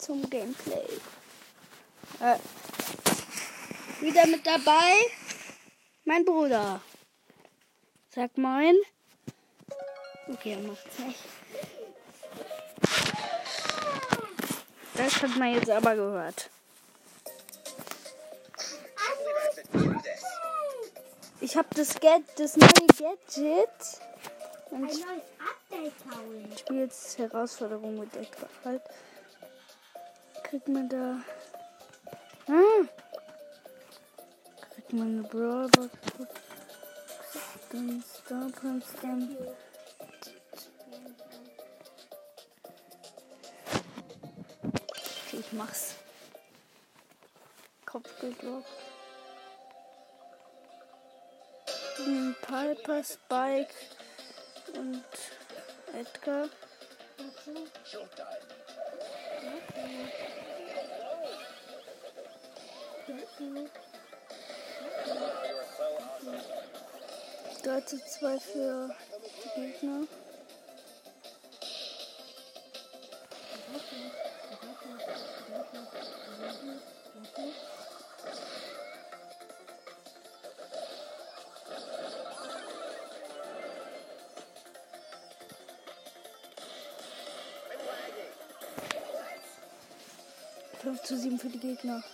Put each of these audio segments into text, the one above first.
zum Gameplay. Äh, wieder mit dabei mein Bruder. Sag moin. Okay, er macht's nicht. Das hat man jetzt aber gehört. Ich habe das, Get das neue Gadget. Und Ein neues Update holen. ich spiele jetzt Herausforderung mit Edgar halt. Kriegt man da. Ah! Kriegt man eine Brawlbox. Dann Star dann. Okay, ich mach's. Kopfgeldlock. Ein Piper, Spike und Edgar. Drei zu zwei für die Gegner. Zu sieben für die Gegner.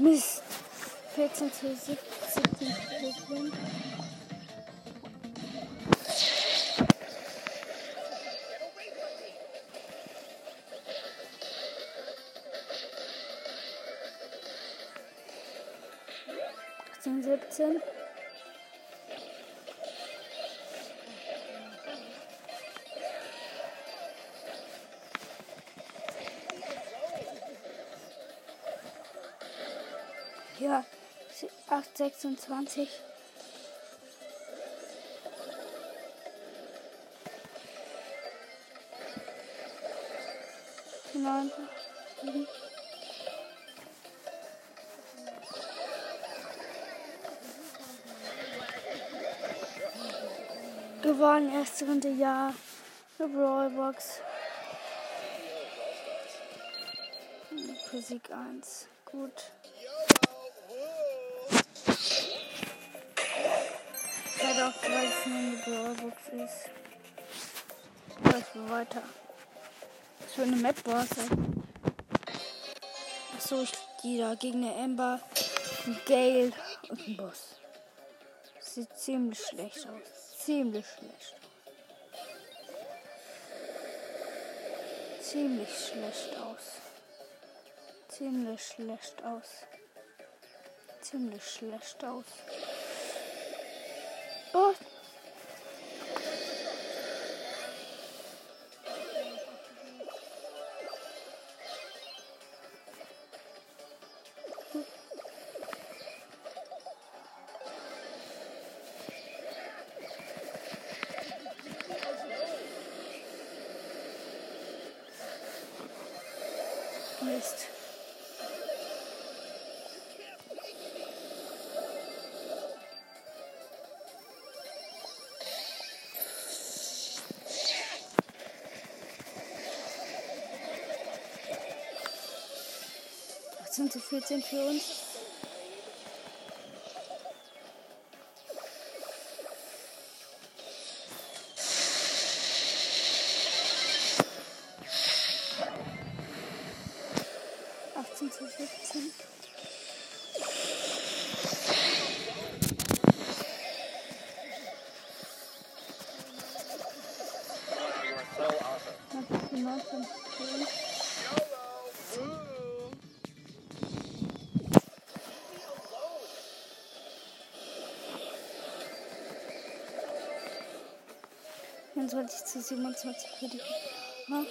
Mist. 14 zu 17 Prozent. achtzehn, siebzehn. 26. Neun. sieben. Gewonnen, erste Runde, ja. Eine Brawlbox. Physik 1. Gut. Doch, weil es nur eine Brawlbox ist. Läuft wir weiter. Was für eine Map war es? Achso, ich die da gegen eine Ember, ein Gale und ein Boss. Sieht ziemlich schlecht aus. Ziemlich schlecht. Ziemlich schlecht aus. Ziemlich schlecht aus. Ziemlich schlecht aus. Oh. 18 zu 14 für uns. 20 zu 27 für die. Ja.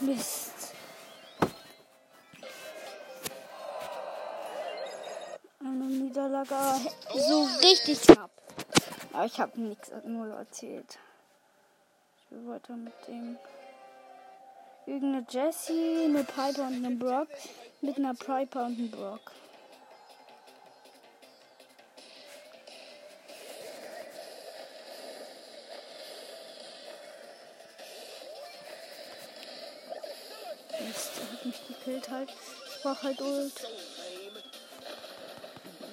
Mist. Aber so richtig knapp. Aber ich habe nichts nur erzählt. Ich will weiter mit dem. Irgendeine Jessie, eine Piper und einen Brock. Mit einer Piper und einem Brock. Mist, er hat mich gekillt halt. Ich brauch halt Ult.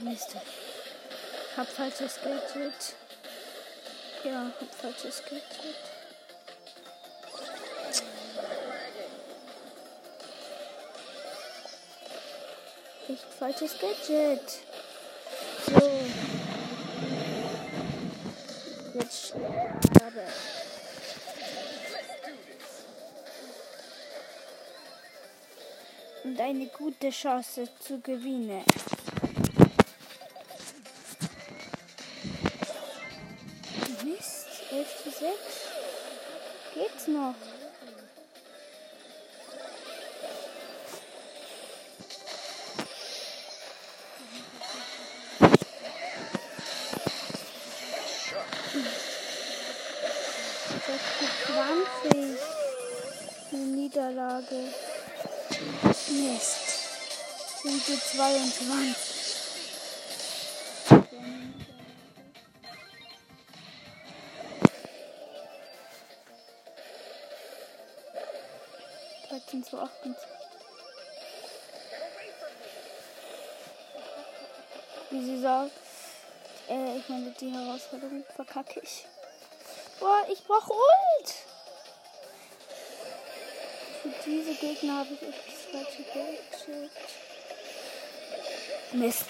Mist. Hab falsches Gadget. Ja, hab falsches Gadget. Echt falsches Gadget. So. Jetzt sterbe. Und eine gute Chance zu gewinnen. 11 zu 6. Geht's noch? zwanzig eine Niederlage. Mist. Sind wir 22. Ich. Boah, ich brauche Ult. Für diese Gegner habe ich echt das falsche Gadget. Mist.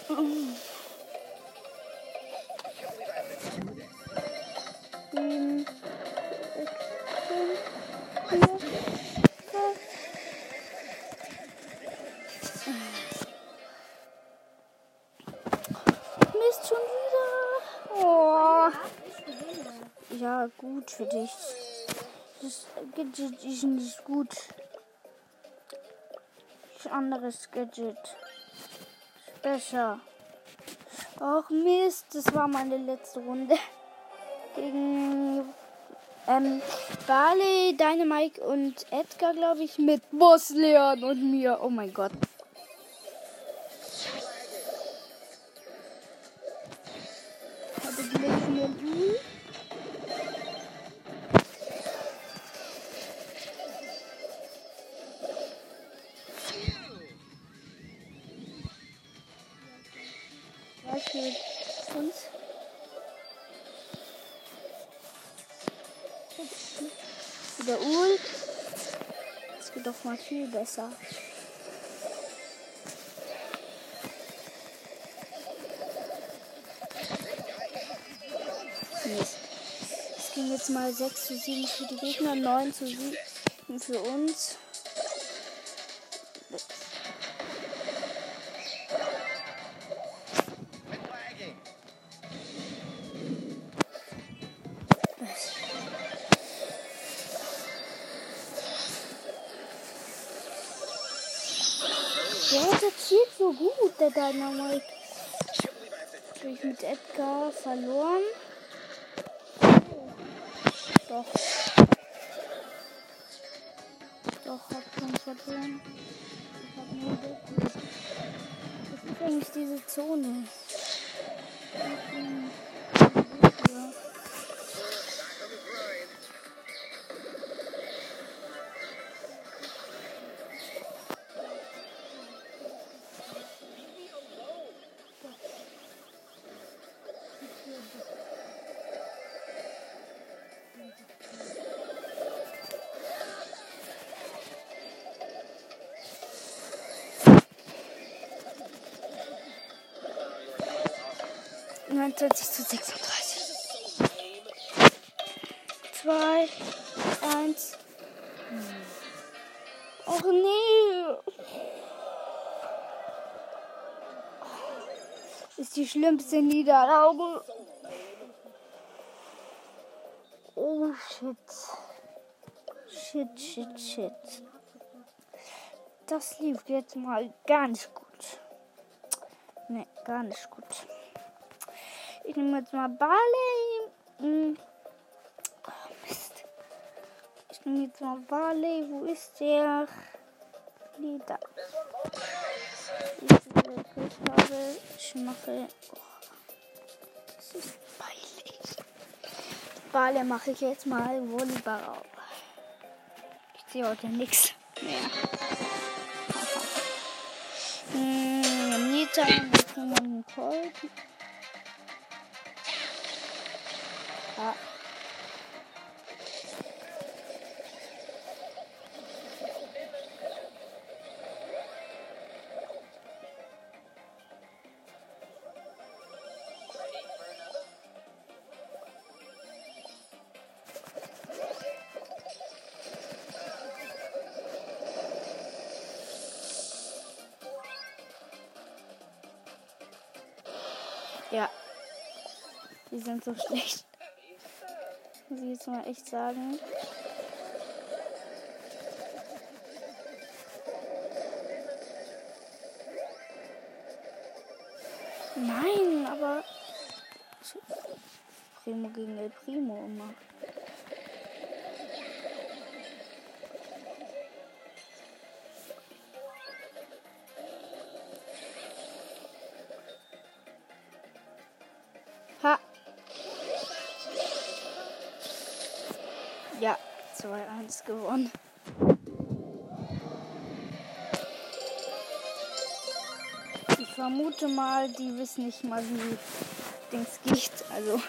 Gadget ist nicht gut. Das anderes Gadget. Ist besser. Ach Mist, das war meine letzte Runde. Gegen ähm, Barley, Dynamite und Edgar, glaube ich, mit Boss Leon und mir. Oh mein Gott. Uns? Wieder Ul. Das geht doch mal viel besser. Es ging jetzt mal 6 zu 7 für die Gegner, 9 zu 7 für uns. Dynamite. Habe ich mit Edgar verloren? Doch. Doch, hab schon verloren. Ich hab nur. Was ist eigentlich diese Zone? 49 zu 36. 2, 1. Och nee. Ist die schlimmste Niederlage. Oh shit. Shit, shit, shit. Das lief jetzt mal gar gut. Nee, gar nicht gut. Ich nehme jetzt mal Barley. Oh, Mist. Ich nehme jetzt mal Barley. Wo ist der? Nee, da. Ich mache. Oh, das ist peinlich. Barley mache ich jetzt mal Volleyball auf. Ich sehe heute nichts mehr. Hm, Nita, wir können einen Colt. Ja. Ja. Die sind so schlecht. Ich jetzt mal echt sagen. Nein, aber. Primo gegen El Primo immer. 2-1 gewonnen. Ich vermute mal, die wissen nicht mal, wie Dings geht. Also.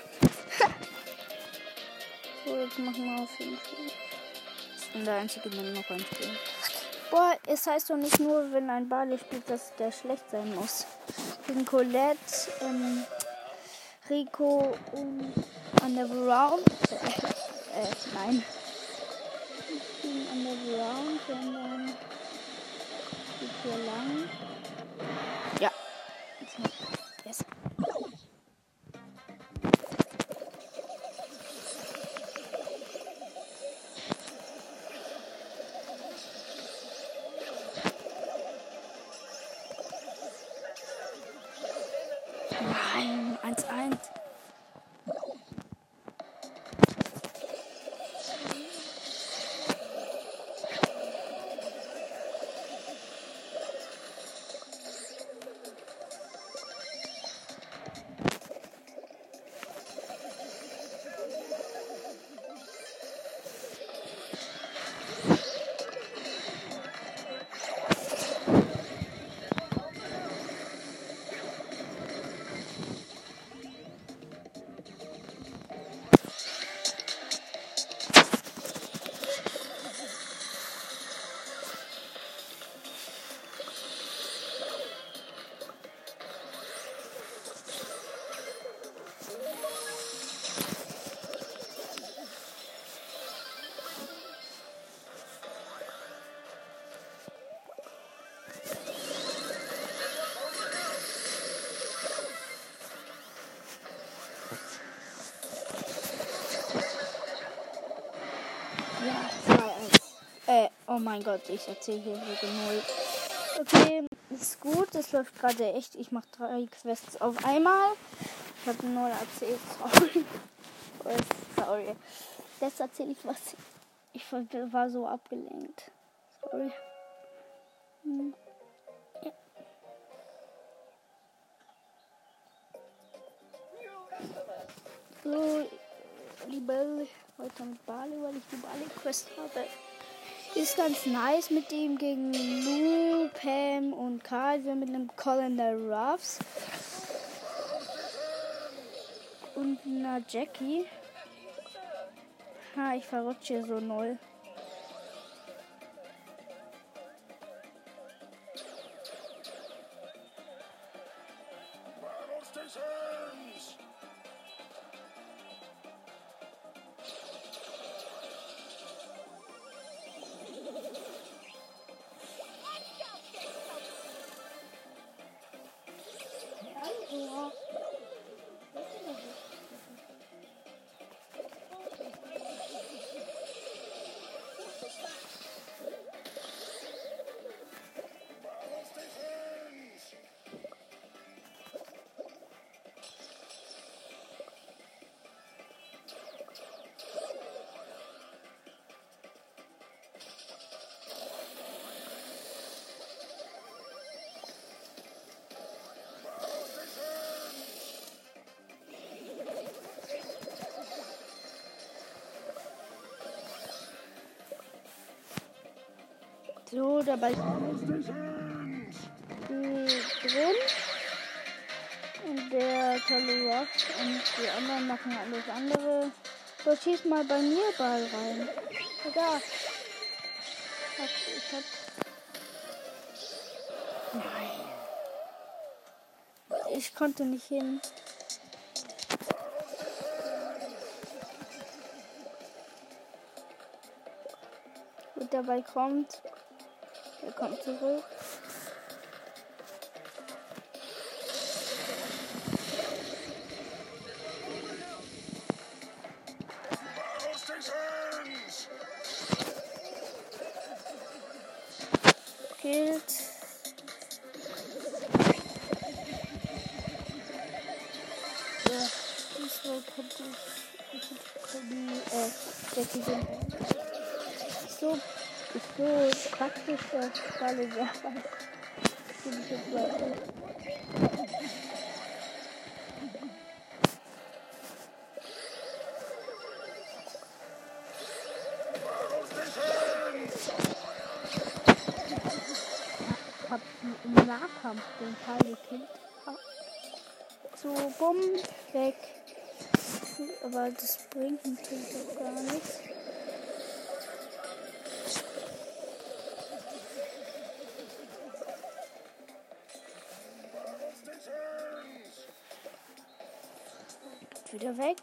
so, jetzt machen wir auf jeden Fall. Ich bin der Einzige, der noch ein Spiel. Boah, es heißt doch nicht nur, wenn ein Barley spielt, dass der schlecht sein muss. Gegen Colette, ähm, Rico und Underground. Äh, äh, nein. Gegen Underground, sondern geht hier lang. Oh mein Gott, ich erzähle hier wieder null. Okay, ist gut. Das läuft gerade echt. Ich mache drei Quests auf einmal. Ich habe null erzählt. Sorry. Oh, Sorry. Jetzt erzähle ich was. Ich war so abgelenkt. Sorry. Hm. So, liebe heute mit Bali, weil ich die Bali-Quest habe. Ist ganz nice mit dem gegen Lou, Pam und Karl. Wir mit einem Colander Ruffs. Und einer Jackie. Ha, ich verrutsche hier so null. So, dabei die drin. Und der tolle Rock und die anderen machen alles andere. So, schieß mal bei mir Ball rein. Da. Ich hab. Nein. Ich konnte nicht hin. Und dabei kommt. Kommt zurück. Den Teil gekillt. Ah. So, bumm, weg. Aber das bringt natürlich auch gar nichts. Wieder weg.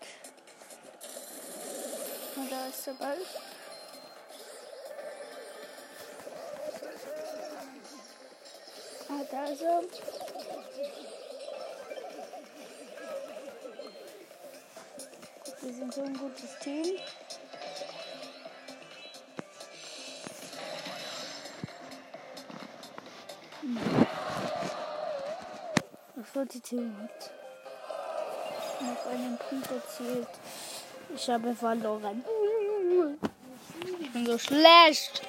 Und da ist der Ball. Er. Wir sind so ein gutes Team. Das wird die Team hat noch einen Punkt erzielt. Ich habe verloren. Ich bin so schlecht.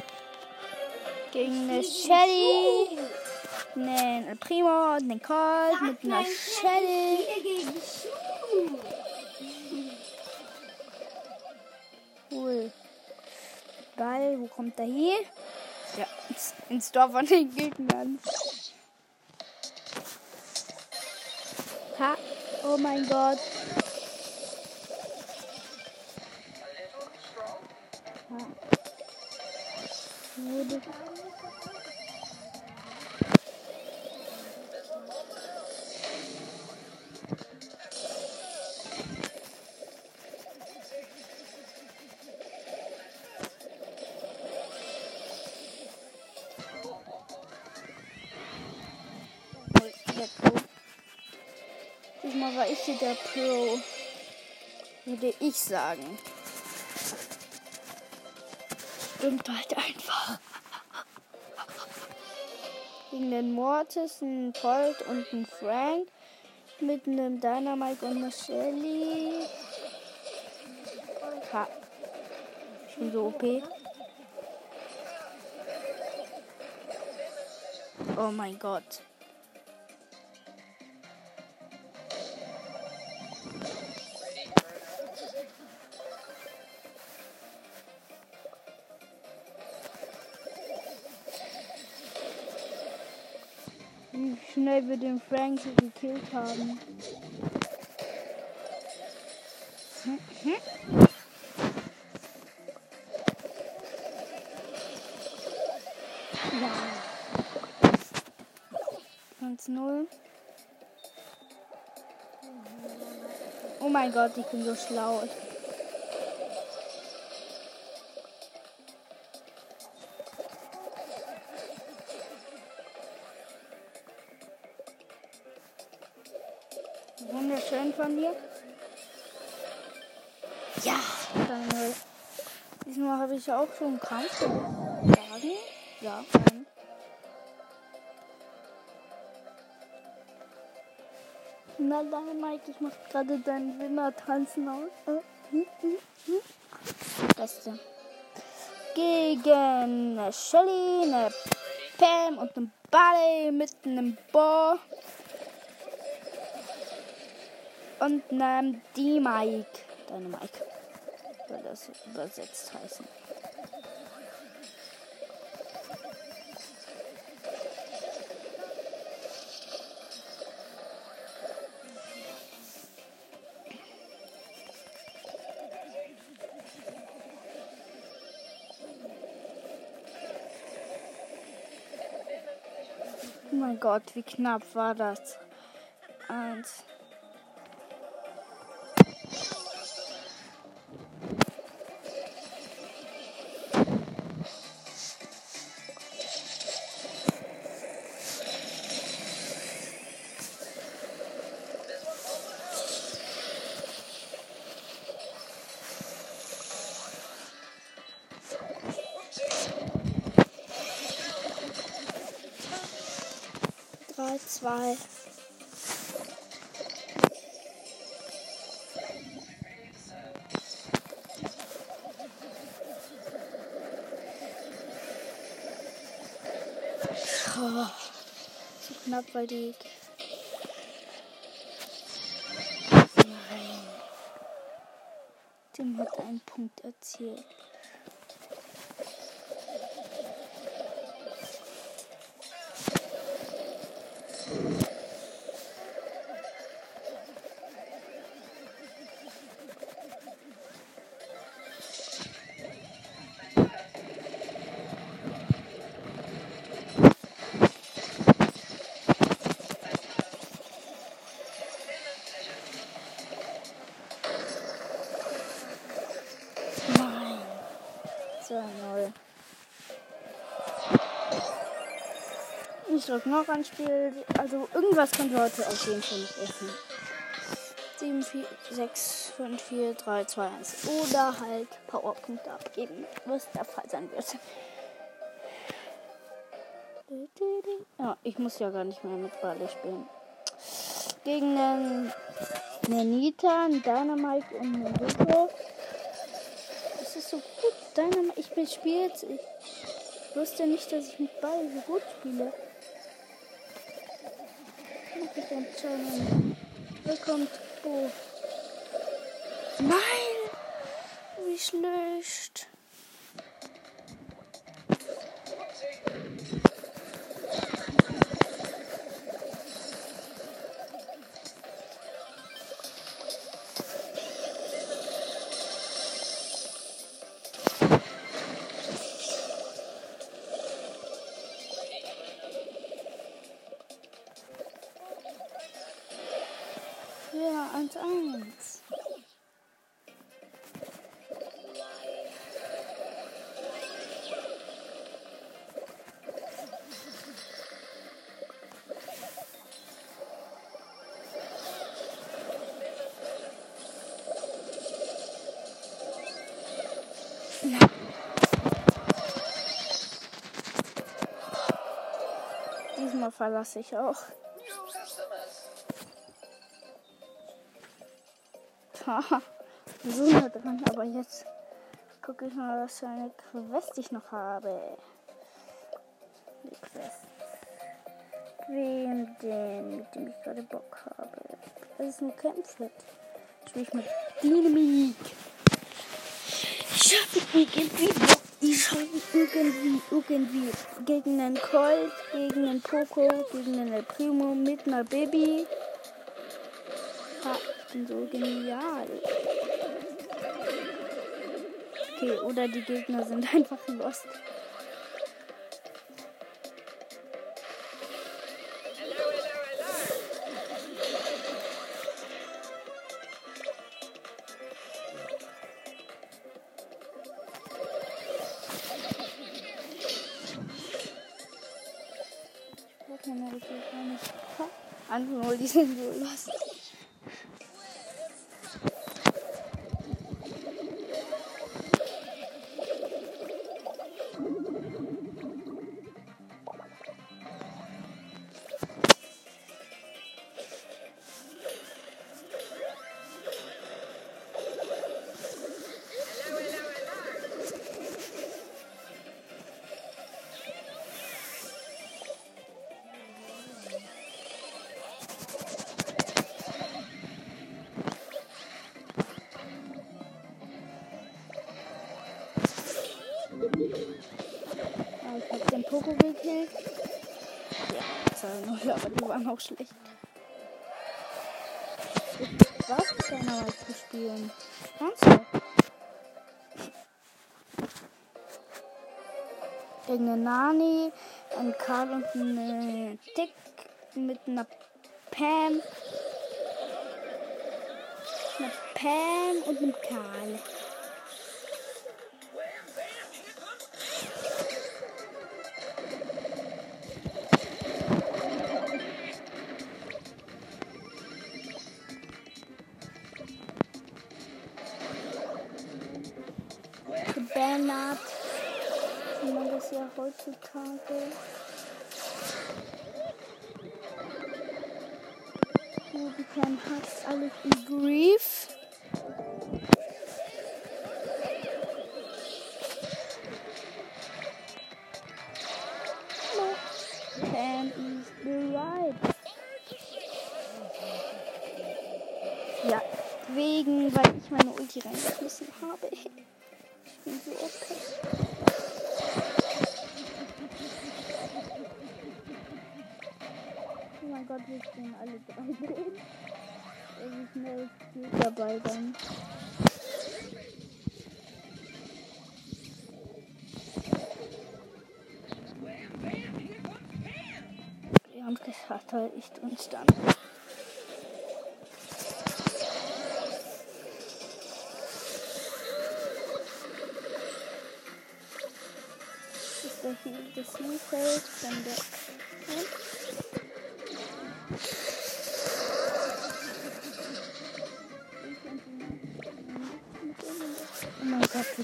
Gegen eine Shelly, einen Primo und einen Colt mit einer Shelly. Cool. Ball, wo kommt er hier? Ja, ins, ins Dorf von den Gegnern. Ha, oh mein Gott. Ha. Wurde. Der Pro. Würde ich sagen. Stimmt halt einfach. Gegen den Mortis, einen Colt und einen Frank. Mit einem Dynamite und einer Shelly. Ha. Ich bin so OP. Oh mein Gott. Den Frank gekillt haben. Ja. 1-0. Oh mein Gott, ich bin so schlau. Wunderschön von dir. Ja, dann Diesmal habe ich auch schon einen Kampf geschlagen. Ja, einen. Na dann, Mike, ich mach gerade deinen Winner tanzen aus. Äh. Beste. Gegen eine Shelly, eine Pam und einen Barley mit einem Bo und nahm die Mike. Deine Mike. Soll das übersetzt heißen. Oh mein Gott, wie knapp war das? Eins. Zwei. Oh, knapp bei die. Nein. Tim hat einen Punkt erzielt. 2-0. Ich drück noch ein Spiel. Also irgendwas können wir heute auf jeden Fall nicht essen. 7, 4, 6, 5, 4, 3, 2, 1. Oder halt Powerpunkte abgeben, was der Fall sein wird. Ja, ich muss ja gar nicht mehr mit Bali spielen. Gegen einen Nenita, einen Dynamite und einen Rico. Das ist so gut. Dynamite, ich spiele jetzt. Ich wusste nicht, dass ich mit Ball so gut spiele. Willkommen. Oh. Nein! Wie schlecht. Diesmal verlasse ich auch. Haha, so dran, aber jetzt gucke ich mal, was für eine Quest ich noch habe. Die Quest. Wen denn, mit dem ich gerade Bock habe? Das ist nur Kämpfe. Spiele ich mit Dynamik. Ich habe irgendwie Bock. Ich habe irgendwie, irgendwie gegen einen Colt, gegen einen Poco, gegen einen Primo mit einer Baby. Ha, ich bin so genial. Okay, oder die Gegner sind einfach lost. Einfach nur, auch schlecht. Ich was keiner mal zu spielen. Ernsthaft? Eine Nani, ein Karl und ein Tick mit einer Pam. Einer Pam und einem Karl. Wie man das ja heutzutage. Rubican hat alles im Grief. Pam is bereit. Ja, wegen, weil ich meine Ulti reingeschmissen habe. Ich bin so OP. mein Gott, wir stehen alle drei drin. Wie schnell geht dabei dann? Wir haben es verteidigt uns dann. Das ist der hier das Spielfeld von der.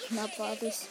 Knapp war das?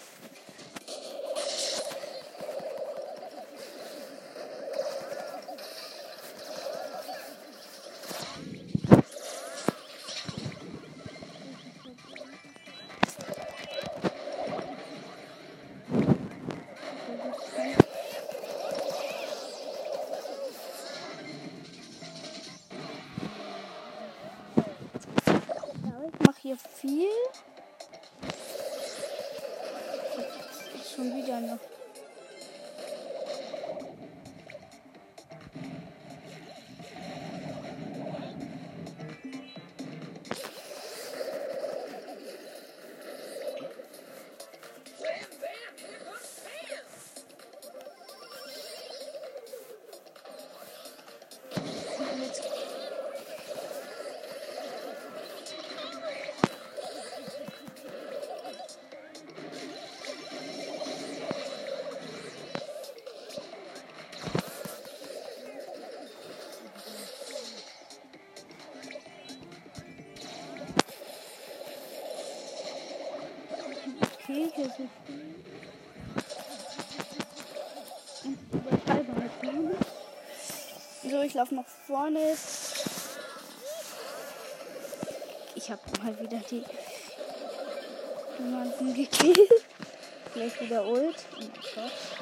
Halt nicht. So, ich laufe nach vorne. Ich habe mal wieder die jemanden gekillt. Gleich wieder Ult. Oh mein Gott.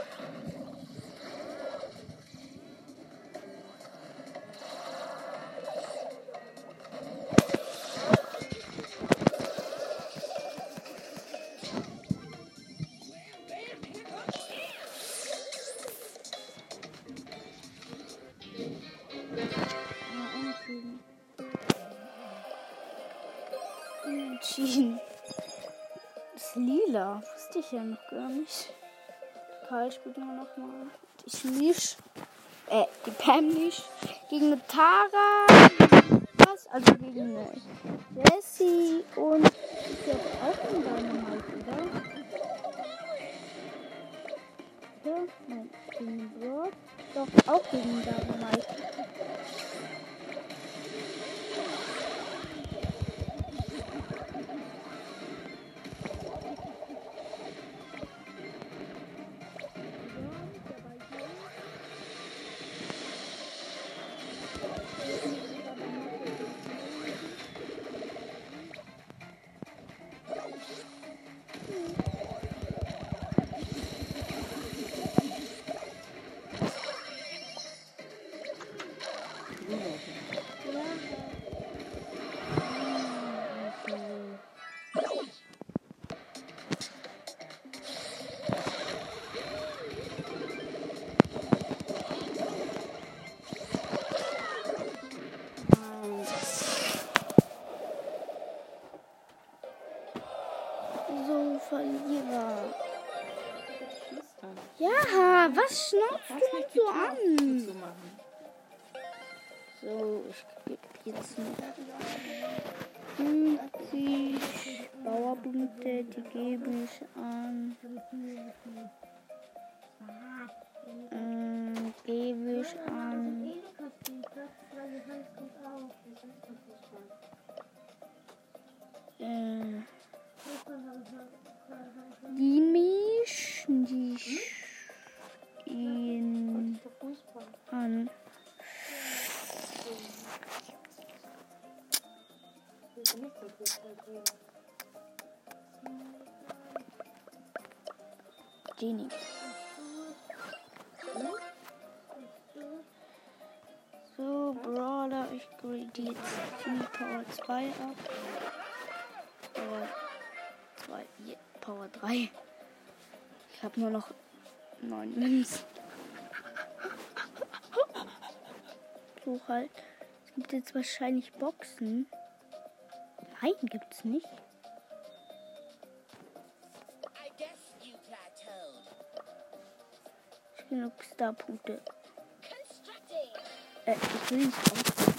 Ist lila. Wusste ich ja noch gar nicht. Karl spielt nur noch mal. Ich nicht. Äh, die Pam nicht. Gegen eine Tara. Was? Also gegen eine Jessie und ich glaube auch in Dynamite, oder? Ja, nein, gegen Brock. Doch, auch gegen Dynamite. Jetzt noch Genie. So, Brawler, ich grade die jetzt Genie Power 2 ab. Power 2, yeah, Power 3. Ich habe nur noch 9 Münzen. So halt. Es gibt jetzt wahrscheinlich Boxen. Nein, gibt's nicht. Genug Starpunkte. Äh, ich will nicht ausprobieren.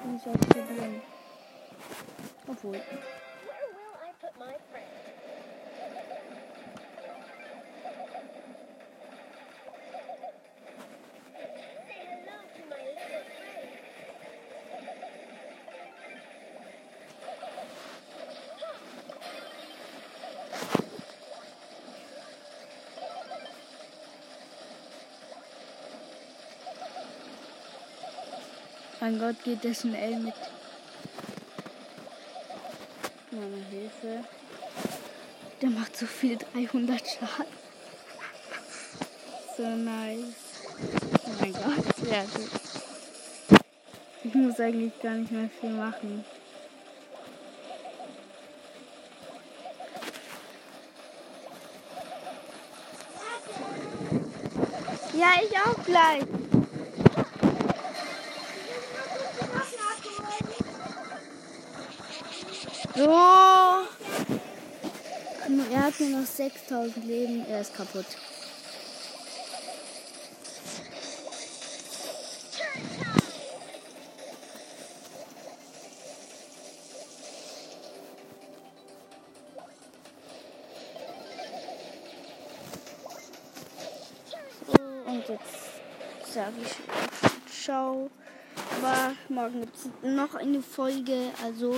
Ich will nicht ausprobieren. Obwohl. Mein Gott, geht das schnell mit. Meine Hilfe. Der macht so viel 300 Schaden. So nice. Oh mein Gott, sehr gut. Ich muss eigentlich gar nicht mehr viel machen. Ja, ich auch gleich. So. Er hat nur noch 6000 Leben. Er ist kaputt. Jetzt sage ich ciao. Aber morgen gibt es noch eine Folge. Also